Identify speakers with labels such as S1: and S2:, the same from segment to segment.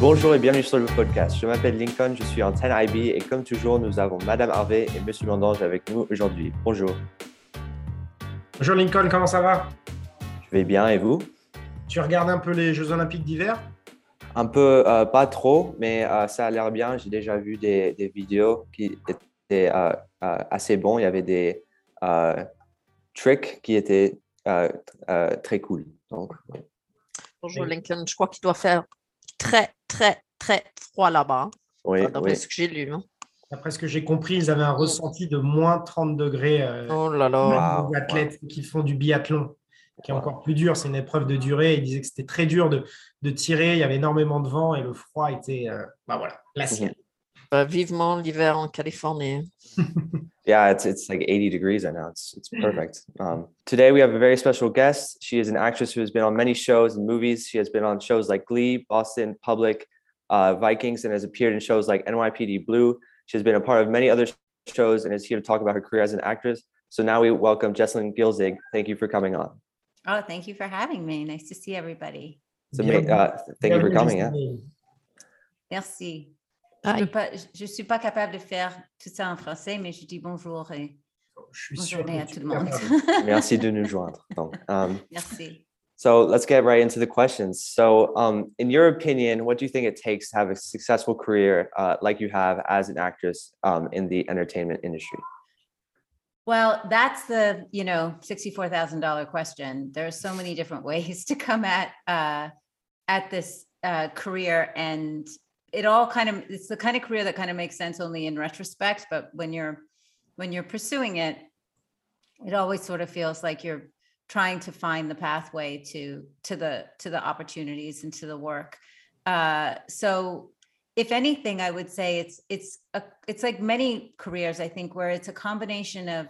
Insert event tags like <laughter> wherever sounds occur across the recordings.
S1: Bonjour et bienvenue sur le podcast. Je m'appelle Lincoln, je suis en 10IB et comme toujours, nous avons Madame Harvey et Monsieur Landange avec nous aujourd'hui. Bonjour.
S2: Bonjour Lincoln, comment ça va?
S1: Je vais bien et vous?
S2: Tu regardes un peu les Jeux Olympiques d'hiver?
S1: Un peu, euh, pas trop, mais euh, ça a l'air bien. J'ai déjà vu des, des, vidéos qui étaient euh, assez bons. Il y avait des tricks qui étaient très cool. Donc,
S3: Bonjour Lincoln, je crois qu'il doit faire très, très, très froid là-bas.
S1: Oui,
S3: d'après
S1: oui.
S3: ce que j'ai lu. hein.
S2: D'après ce que j'ai compris, ils avaient un ressenti de moins 30 degrés. euh,
S3: Oh là là.
S1: Wow.
S2: les athlètes qui font du biathlon, qui est encore plus dur. C'est une épreuve de durée. Ils disaient que c'était très dur de, de tirer. Il y avait énormément de vent et le froid était, euh, bah voilà, glacial.
S3: Euh, vivement l'hiver en Californie. <laughs>
S1: Yeah, it's, it's like 80 degrees right now. It's, it's perfect. Um, today, we have a very special guest. She is an actress who has been on many shows and movies. She has been on shows like Glee, Boston Public, uh, Vikings, and has appeared in shows like NYPD Blue. She has been a part of many other shows and is here to talk about her career as an actress. So now we welcome Jessalyn Gilsig. Thank you for coming on.
S4: Oh, thank you for having me. Nice to see everybody.
S1: It's ama- uh, thank you for coming. Yeah.
S2: Justine.
S4: Merci.
S3: Aïe.
S4: Je peux pas, je suis pas capable de faire tout ça en français, mais je dis bonjour et
S2: Je suis
S4: bonne
S2: sûr
S4: journée
S2: que
S4: à tout le monde. <laughs>
S1: Merci de nous joindre. Donc, um,
S4: Merci.
S1: So let's get right into the questions. So, um, in your opinion, what do you think it takes to have a successful career uh, like you have as an actress um, in the entertainment industry?
S4: Well, that's the, you know, $64,000 question. There are so many different <laughs> ways to come at uh, at this uh, career and it all kind of it's the kind of career that kind of makes sense only in retrospect, but when you're when you're pursuing it, it always sort of feels like you're trying to find the pathway to to the to the opportunities and to the work. Uh, so if anything, I would say it's it's a it's like many careers, I think, where it's a combination of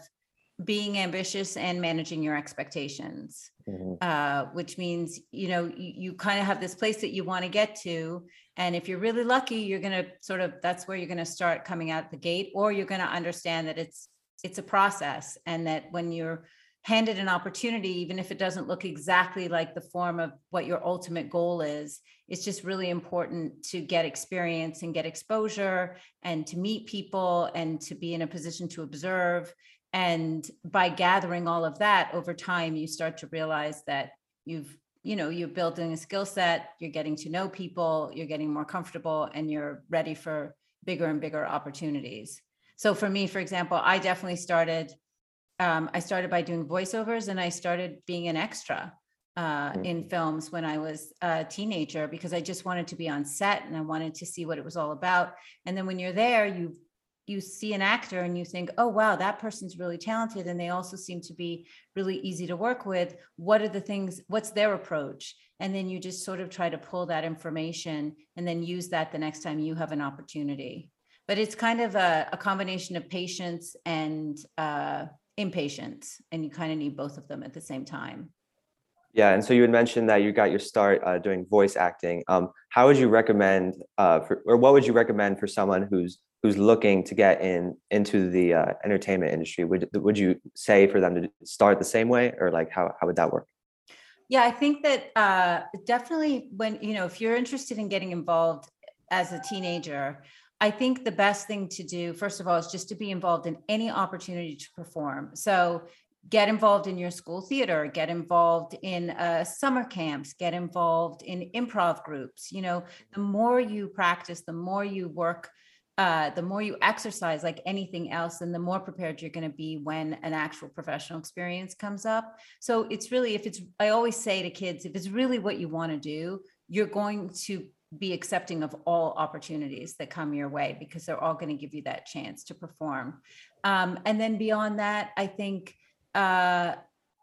S4: being ambitious and managing your expectations,
S1: Mhm.
S4: uh, which means you know you, you kind of have this place that you want to get to, and if you're really lucky, you're gonna sort of that's where you're gonna start coming out the gate, or you're gonna understand that it's it's a process, and that when you're handed an opportunity, even if it doesn't look exactly like the form of what your ultimate goal is, it's just really important to get experience and get exposure and to meet people and to be in a position to observe. And by gathering all of that over time, you start to realize that you've, you know, you're building a skill set, you're getting to know people, you're getting more comfortable, and you're ready for bigger and bigger opportunities. So for me, for example, I definitely started um, I started by doing voiceovers and I started being an extra uh,
S1: Mm.
S4: in films when I was a teenager because I just wanted to be on set and I wanted to see what it was all about. And then when you're there, you you see an actor and you think, oh wow, that person's really talented and they also seem to be really easy to work with. What are the things? What's their approach? And then you just sort of try to pull that information and then use that the next time you have an opportunity. But it's kind of a, a combination of patience and uh, impatience, and you kind of need both of them at the same time.
S1: Yeah, and so you had mentioned that you got your start uh, doing voice acting. Um, how would you recommend, uh, for, or what would you recommend for someone who's who's looking to get in into the uh, entertainment industry? Would would you say for them to start the same way, or like how how would that work?
S4: Yeah, I think that uh, definitely when, you know, if you're interested in getting involved as a teenager, I think the best thing to do, first of all, is just to be involved in any opportunity to perform. So get involved in your school theater, get involved in uh, summer camps, get involved in improv groups. You know, the more you practice, the more you work uh, the more you exercise like anything else, and the more prepared you're going to be when an actual professional experience comes up. So it's really, if it's, I always say to kids, if it's really what you want to do, you're going to be accepting of all opportunities that come your way because they're all going to give you that chance to perform. Um, and then beyond that, I think uh,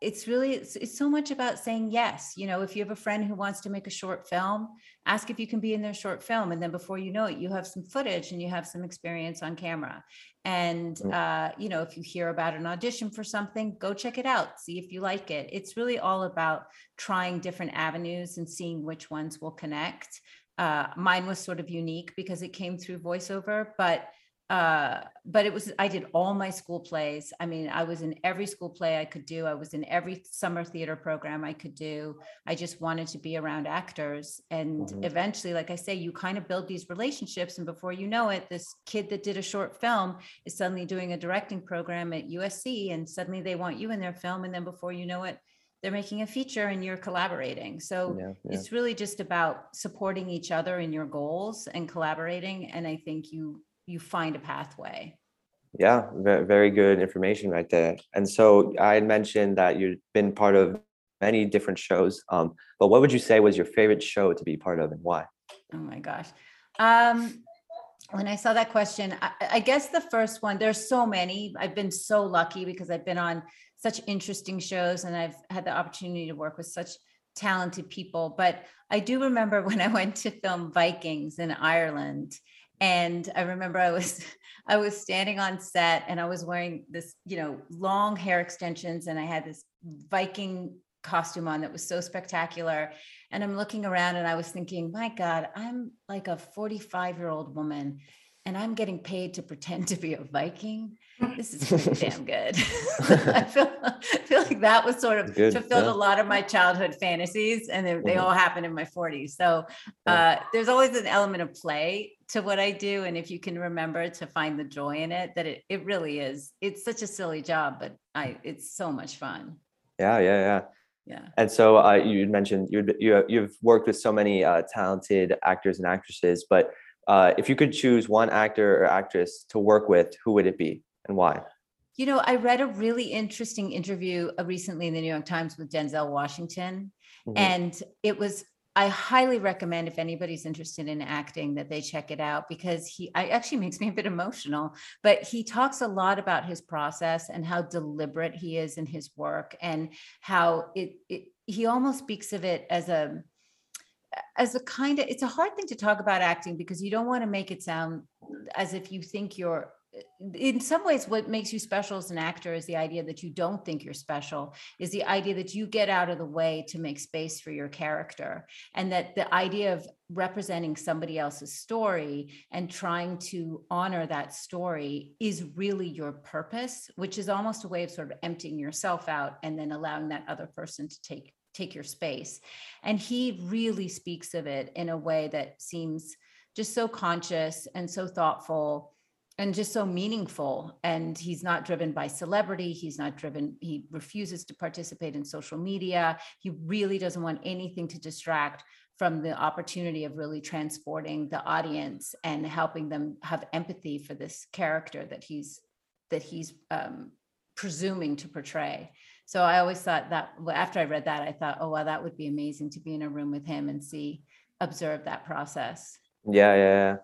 S4: it's really it's, it's so much about saying yes. You know if you have a friend who wants to make a short film ask if you can be in their short film and then before you know it you have some footage and you have some experience on camera. And uh, you know if you hear about an audition for something go check it out see if you like it. It's really all about trying different avenues and seeing which ones will connect. Uh, mine was sort of unique because it came through voiceover but uh, but it was, I did all my school plays. I mean, I was in every school play I could do. I was in every summer theater program I could do. I just wanted to be around actors. And
S1: Mhm.
S4: eventually, like I say, you kind of build these relationships. And before you know it, this kid that did a short film is suddenly doing a directing program at USC and suddenly they want you in their film. And then before you know it, they're making a feature and you're collaborating. So
S1: Yeah, yeah.
S4: it's really just about supporting each other in your goals and collaborating. And I think you you find a pathway.
S1: Yeah, very good information right there. And so I mentioned that you've been part of many different shows. Um, but what would you say was your favorite show to be part of and why?
S4: Oh my gosh. Um, when I saw that question, I, I guess the first one, there's so many. I've been so lucky because I've been on such interesting shows and I've had the opportunity to work with such talented people. But I do remember <laughs> when I went to film Vikings in Ireland. And I remember I was <laughs> I was standing on set and I was wearing this, you know, long hair extensions and I had this Viking costume on that was so spectacular. And I'm looking around and I was thinking, my God, I'm like a 45 year old woman and I'm getting paid to pretend to be a Viking. This is pretty <laughs> damn good. <laughs> I feel, I feel like that was sort of
S1: Good,
S4: fulfilled
S1: yeah.
S4: a lot of my childhood fantasies and they, they
S1: Mhm.
S4: all happened in my 40s. So uh, there's always an element of play to what I do. And if you can remember to find the joy in it, that it, it really is, it's such a silly job, but I, it's so much fun.
S1: Yeah, yeah, yeah.
S4: Yeah.
S1: And so uh, you mentioned you you you've worked with so many uh, talented actors and actresses, but uh, if you could choose one actor or actress to work with, who would it be and why?
S4: You know, I read a really interesting interview uh, recently in the New York Times with Denzel Washington,
S1: Mhm.
S4: and it was. I highly recommend if anybody's interested in acting that they check it out because he I actually makes me a bit emotional, but he talks a lot about his process and how deliberate he is in his work and how it, it he almost speaks of it as a as a kind of it's a hard thing to talk about acting because you don't want to make it sound as if you think you're in some ways what makes you special as an actor is the idea that you don't think you're special is the idea that you get out of the way to make space for your character and that the idea of representing somebody else's story and trying to honor that story is really your purpose which is almost a way of sort of emptying yourself out and then allowing that other person to take take your space. And he really speaks of it in a way that seems just so conscious and so thoughtful and just so meaningful. And he's not driven by celebrity. He's not driven he refuses to participate in social media. He really doesn't want anything to distract from the opportunity of really transporting the audience and helping them have empathy for this character that he's that he's um, presuming to portray. So i always thought that after i read that i thought oh wow that would be amazing to be in a room with him and see observe that process.
S1: Yeah, yeah, yeah.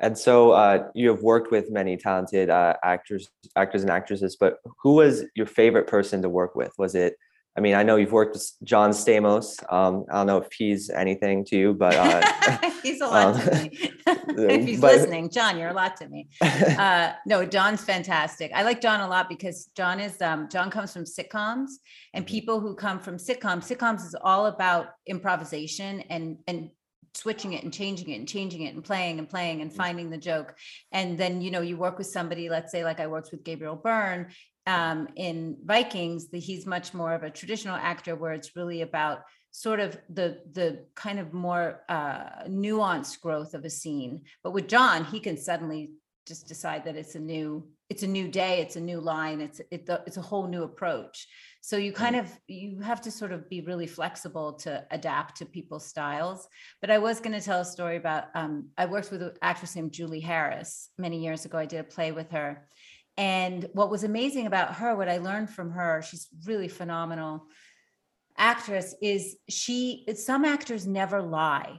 S1: And so uh, you have worked with many talented uh, actors, actors and actresses, but who was your favorite person to work with? Was it? I mean, I know you've worked with John Stamos. Um, I don't know if he's anything to you, but uh, <laughs>
S4: he's a lot
S1: um,
S4: to me. <laughs> <laughs> if he's
S1: but-
S4: listening, John, you're a lot to me. Uh, no, John's fantastic. I like John a lot because John is um, John comes from sitcoms, and
S1: Mhm.
S4: people who come from sitcoms, sitcoms is all about improvisation and and switching it and changing it and changing it and playing and playing and finding the joke. And then you know you work with somebody, let's say like I worked with Gabriel Byrne um, in Vikings. The, he's much more of a traditional actor where it's really about sort of the the kind of more uh, nuanced growth of a scene. But with John, he can suddenly just decide that it's a new it's a new day, it's a new line, it's it, it's a whole new approach. So you kind of you have to sort of be really flexible to adapt to people's styles. But I was going to tell a story about um, I worked with an actress named Julie Harris many years ago. I did a play with her. And what was amazing about her, what I learned from her, she's really phenomenal actress is she some actors never lie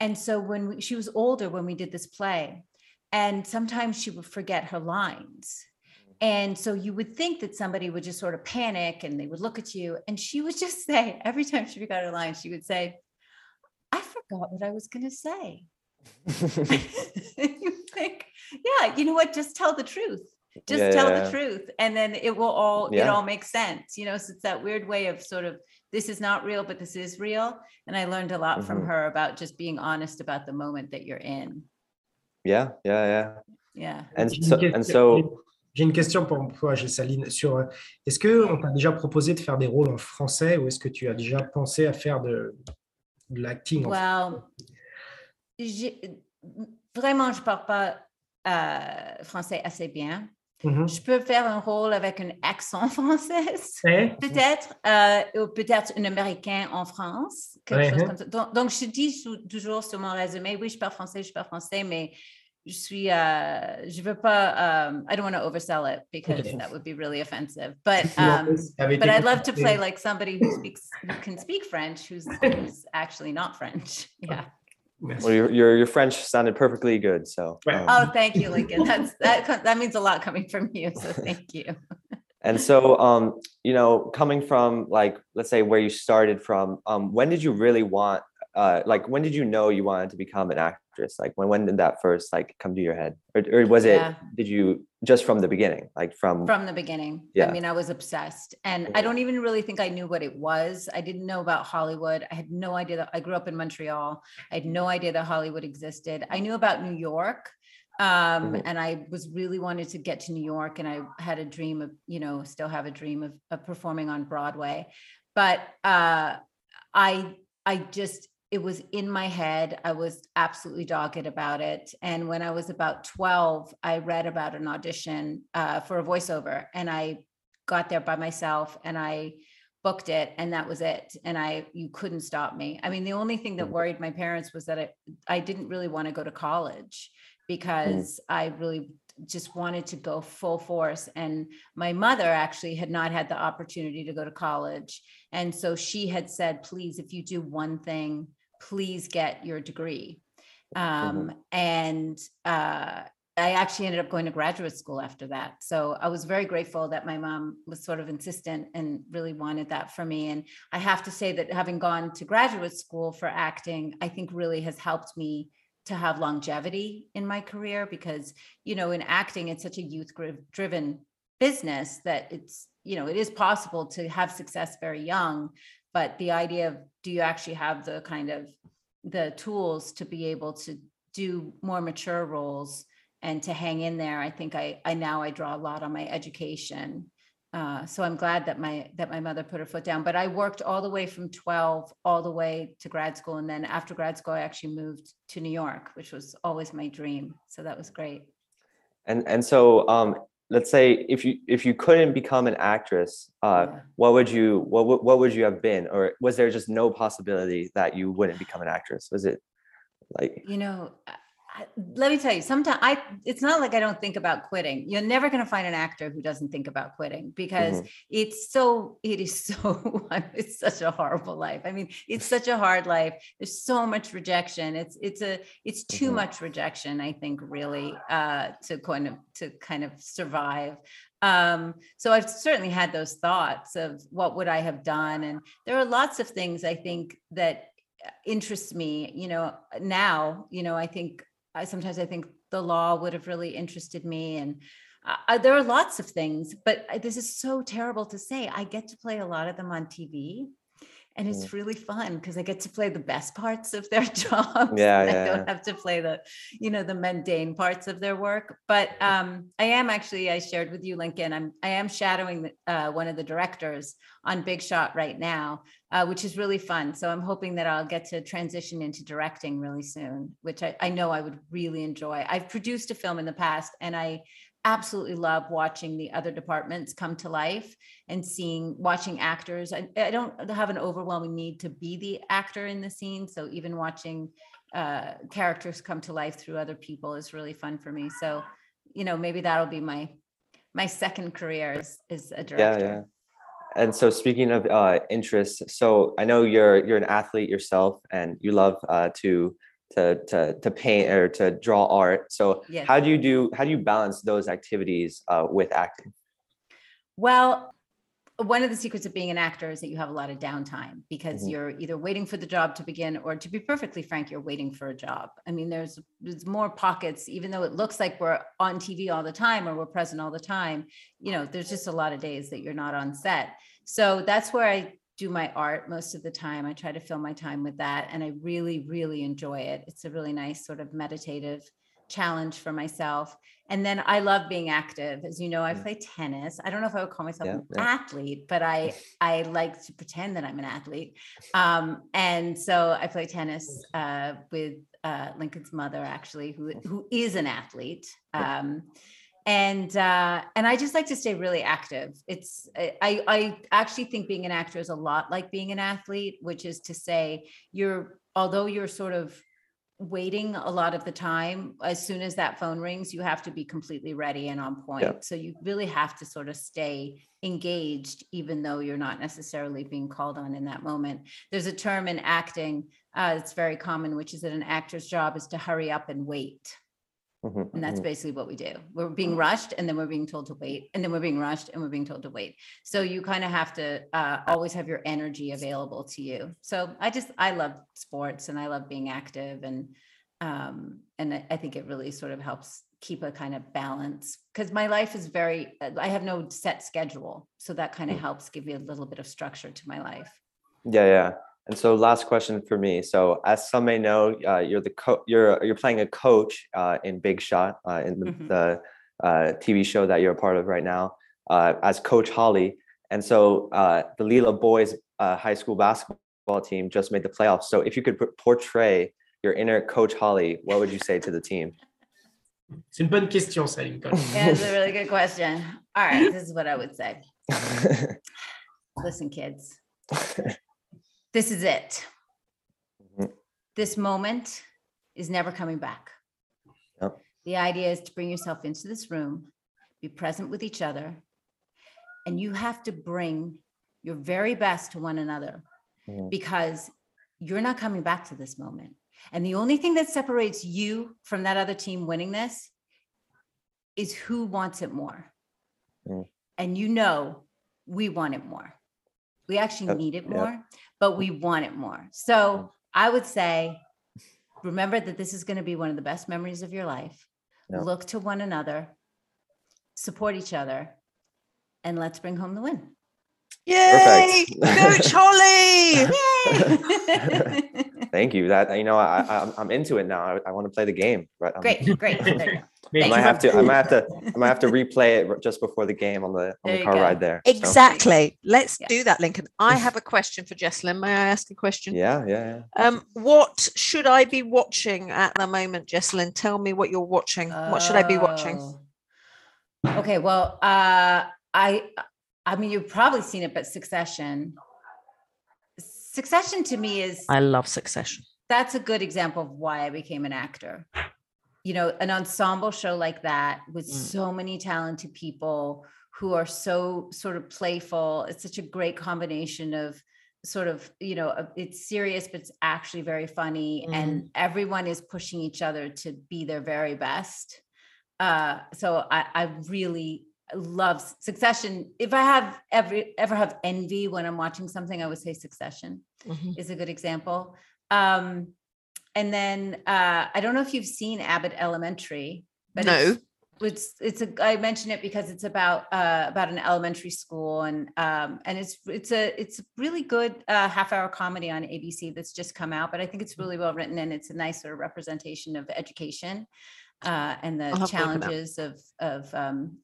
S4: and so when we, she was older when we did this play and sometimes she would forget her lines and so you would think that somebody would just sort of panic and they would look at you. And she would just <laughs> say every time she forgot her line she would say i forgot what i was going to say. <laughs> You think yeah you know what? Just tell the truth. Just
S1: Yeah,
S4: tell
S1: yeah.
S4: the truth. And then it will all it all makes sense you know? So it's that weird way of sort of this is not real but this is real. And i learned a lot from
S1: Mhm.
S4: her about just being honest about the moment that you're in.
S1: Yeah, yeah, yeah.
S4: Yeah.
S1: And so, and so,
S2: J'ai une question pour toi, Gessaline, sur euh, est-ce que on t'a déjà proposé de faire des rôles en français ou est-ce que tu as déjà pensé à faire de, de l'acting
S4: j'ai- vraiment, je parle pas euh, français assez bien.
S2: Mhm.
S4: Je peux faire un rôle avec un accent <laughs> français,
S2: Ouais.
S4: peut-être, euh, ou peut-être un Américain en France, quelque chose
S2: hein.
S4: comme ça. Donc, donc, je dis toujours sur mon résumé, oui, je parle français, je parle français, mais je suis, euh, je veux pas, um, I don't want to oversell it because
S2: Okay.
S4: that would be really offensive. But, <laughs> um, but I'd love to play like somebody who speaks, who can speak French, who's, who's <laughs> actually not French. <laughs> Yeah.
S1: Well, your, your, your French sounded perfectly good. So, um,
S4: Oh, thank you, Lincoln. That's, that, that means a lot coming from you. So thank you.
S1: and so, um, you know, coming from like, let's say where you started from, um, when did you really want, uh, like, when did you know you wanted to become an actress? Like, when, when did that first like come to your head, or, or was it?
S4: Yeah.
S1: Did you just from the beginning, like from?
S4: From the beginning.
S1: Yeah.
S4: I mean, I was obsessed and I don't even really think I knew what it was. I didn't know about Hollywood. I had no idea that I grew up in Montreal. I had no idea that Hollywood existed. I knew about New York. Um,
S1: Mhm.
S4: and I was really wanted to get to New York and I had a dream of, you know, still have a dream of, of performing on Broadway. But uh, I, I just, it was in my head. I was absolutely dogged about it. And when I was about 12, I read about an audition uh, for a voiceover and I got there by myself and I booked it and that was it. And I, you couldn't stop me. I mean, the only thing that
S1: Mhm.
S4: worried my parents was that I, I didn't really want to go to college because I really just wanted to go full force. And my mother actually had not had the opportunity to go to college. And so she had said, please, if you do one thing, please get your degree. Um, And uh, I actually ended up going to graduate school after that. So I was very grateful that my mom was sort of insistent and really wanted that for me. And I have to say that having gone to graduate school for acting, I think really has helped me to have longevity in my career because, you know, in acting, it's such a youth driven business that it's, you know, it is possible to have success very young. But the idea of do you actually have the kind of the tools to be able to do more mature roles and to hang in there? I think i i now i draw a lot on my education. Uh, so i'm glad that my that my mother put her foot down. But i worked all the way from 12 all the way to grad school. And then after grad school i actually moved to new york which was always my dream. So that was great.
S1: And and so, um, let's say if you if you couldn't become an actress, uh,
S4: Yeah.
S1: what would you what what would you have been, or was there just no possibility that you wouldn't become an actress? Was it like
S4: you know let me tell you sometimes i it's not like i don't think about quitting. You're never going to find an actor who doesn't think about quitting because it's so it is so <laughs> it's such a horrible life. I mean it's <laughs> such a hard life. There's so much rejection. It's it's a it's too
S1: Mhm.
S4: much rejection i think really uh to kind of to kind of survive. Um so i've certainly had those thoughts of what would i have done and there are lots of things i think that interests me you know now you know i think i sometimes i think the law would have really interested me and uh, there are lots of things but this is so terrible to say. I get to play a lot of them on tv and it's really fun because i get to play the best parts of their <laughs> jobs
S1: Yeah,
S4: and i don't
S1: yeah.
S4: have to play the you know the mundane parts of their work but um i am actually i shared with you lincoln i'm i am shadowing the- uh, one of the directors on big shot right now uh, which is really fun. So I'm hoping that I'll get to transition into directing really soon, which I, I know I would really enjoy. I've produced a film in the past and I absolutely love watching the other departments come to life and seeing, watching actors. I, I don't have an overwhelming need to be the actor in the scene. So even watching uh, characters come to life through other people is really fun for me. So, you know, maybe that'll be my, my second career is, is a director
S1: yeah yeah? And so speaking of uh, interests, so I know you're you're an athlete yourself, and you love uh, to to to to paint or to draw art. So
S4: Yes.
S1: how do you do how do you balance those activities uh, with acting?
S4: Well, one of the secrets of being an actor is that you have a lot of downtime because
S1: Mhm.
S4: you're either waiting for the job to begin or to be perfectly frank you're waiting for a job. I mean there's there's more pockets even though it looks like we're on TV all the time or we're present all the time, you know, there's just a lot of days that you're not on set. So that's where I do my art most of the time. I try to fill my time with that and I really really enjoy it. It's a really nice sort of meditative challenge for myself. And then I love being active. As you know, I play tennis. I don't know if I would call myself
S1: Yeah,
S4: an
S1: yeah.
S4: athlete, but I <laughs> I like to pretend that I'm an athlete. Um, and so I play tennis uh, with uh, Lincoln's mother, actually, who who is an athlete. Um, and uh, and I just like to stay really active. It's I I actually think being an actor is a lot like being an athlete, which is to say you're although you're sort of waiting a lot of the time as soon as that phone rings you have to be completely ready and on point. So you really have to sort of stay engaged even though you're not necessarily being called on in that moment. There's a term in acting uh, it's very common which is that an actor's job is to hurry up and wait
S1: Mhm,
S4: and that's
S1: mhm.
S4: basically what we do. We're being rushed and then we're being told to wait and then we're being rushed and we're being told to wait. So you kind of have to uh, always have your energy available to you. So I just, I love sports and I love being active and, um, and I think it really sort of helps keep a kind of balance because my life is very, I have no set schedule. So that kind of
S1: Mm.
S4: helps give me a little bit of structure to my life.
S1: Yeah, yeah. And so, last question for me. So, as some may know, uh, you're the co- you're you're playing a coach uh, in Big Shot uh, in the,
S4: Mhm.
S1: the uh, TV show that you're a part of right now uh, as Coach Holly. And so, uh, the Lila boys uh, high school basketball team just made the playoffs. So, if you could p- portray your inner Coach Holly, what would you say to the team?
S2: C'est une bonne question, ça, Lincoln. <laughs>
S4: Yeah, it's a really good question. All right, this is what I would say. <laughs> Listen, kids, <laughs> this is it.
S1: Mhm.
S4: This moment is never coming back.
S1: Yep.
S4: The idea is to bring yourself into this room, be present with each other, and you have to bring your very best to one another
S1: Mhm.
S4: because you're not coming back to this moment. And the only thing that separates you from that other team winning this is who wants it more.
S1: Mm.
S4: And you know, we want it more. We actually
S1: Yep,
S4: need it
S1: yep.
S4: more, but we want it more. So I would say, remember that this is going to be one of the best memories of your life.
S1: Yep.
S4: Look to one another, support each other, and let's bring home the win.
S3: Yay!
S1: Perfect.
S3: Coach <laughs> Holly! <laughs> <laughs>
S4: Yay!
S1: Thank you. That you know, I, I I'm- I'm into it now. I, I want to play the game. Right. I'm-
S4: great, great. There you go. <laughs>
S1: I might have to. I might have to. <laughs> I might have to replay it just before the game on the on
S4: There
S1: the car
S4: go.
S1: ride there. So,
S3: Exactly. Let's
S4: Yeah.
S3: do that, Lincoln. I <laughs> have a question for Jessalyn. May I ask a question?
S1: yeah, yeah, yeah.
S3: Um, what should I be watching at the moment, Jessalyn? Tell me what you're watching. What should I be watching?
S4: Oh. Okay, well, uh, I, I mean, you've probably seen it, but Succession. Succession to me is
S3: I love Succession.
S4: that's a good example of why I became an actor. You know, an ensemble show like that with
S3: Mm.
S4: so many talented people who are so sort of playful. It's such a great combination of sort of, you know, it's serious, but it's actually very funny. And everyone is pushing each other to be their very best. Uh, so I, I really love S- Succession. If I have ever ever have envy when I'm watching something, I would say Succession
S3: Mhm.
S4: is a good example. Um, and then uh, I don't know if you've seen Abbott Elementary, but
S3: No.
S4: it's, it's it's a I mention it because it's about uh, about an elementary school and um, and it's it's a it's a really good uh, half hour comedy on ABC that's just come out, but I think it's really well written and it's a nice sort of representation of education uh, and the
S3: I'll have to look at that.
S4: challenges of of um,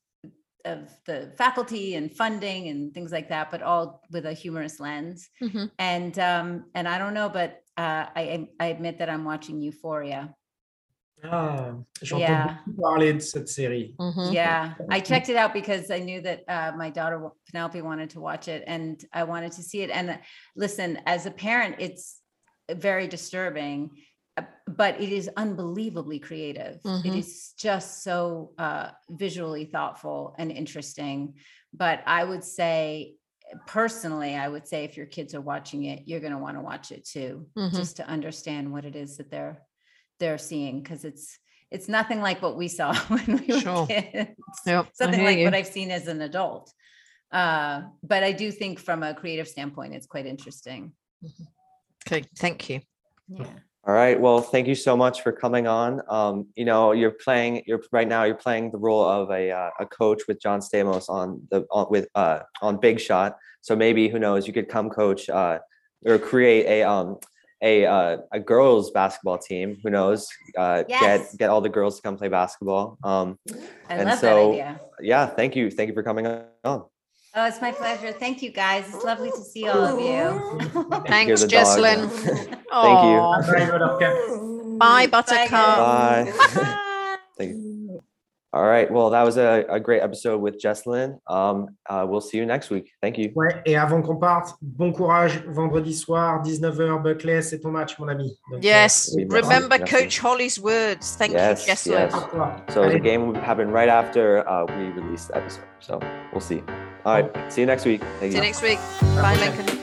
S4: of the faculty and funding and things like that, but all with a humorous lens
S3: Mhm.
S4: and um and i don't know but uh i i admit that i'm watching euphoria
S2: Ah, j'entends
S4: Yeah.
S2: parler de cette série.
S3: Mhm.
S4: yeah i checked it out because i knew that uh my daughter penelope wanted to watch it and i wanted to see it and uh, listen as a parent it's very disturbing uh, but it is unbelievably creative. It
S3: Mhm.
S4: is just so uh visually thoughtful and interesting. But i would say personally i would say if your kids are watching it you're going to want to watch it too
S3: Mhm.
S4: just to understand what it is that they're they're seeing because it's it's nothing like what we saw <laughs> when we were kids.
S3: Yep,
S4: something like what i've seen as an adult. Uh but i do think from a creative standpoint it's quite interesting.
S3: Okay, thank you.
S4: yeah
S1: All right. Well, thank you so much for coming on. Um, you know, you're playing. You're right now. You're playing the role of a uh, a coach with John Stamos on the on, with uh on Big Shot. So maybe who knows? You could come coach uh, or create a um a uh, a girls basketball team. Who knows? Uh,
S4: Yes.
S1: Get get all the girls to come play basketball. Um,
S4: I
S1: And
S4: love
S1: so-
S4: that idea.
S1: yeah, thank you, thank you for coming on.
S4: Oh, it's my pleasure. Thank you, guys. It's lovely to see all of you.
S3: Thanks, <laughs>
S1: the dog.
S3: Jessalyn. <laughs>
S1: Thank you.
S2: Bye, Buttercup.
S3: Bye,
S1: Bye. <laughs> Thank you. All right. Well, that was a, a great episode with Jessalyn. Um, uh, we'll see you next week. Thank you.
S2: Ouais, et avant qu'on parte, bon courage vendredi soir, 19h, Buckley, c'est ton match, mon ami. Donc,
S3: Yes,
S1: Oui,
S3: remember
S1: merci.
S3: Coach Holly's words. Thank
S1: Yes,
S3: you, Jessalyn.
S1: yes.
S2: euh, toi.
S1: So the game will happen right after uh, we release the episode. So we'll see. All right. See you next week. Thank
S3: See
S1: you.
S3: you next week. Bye. Lincoln.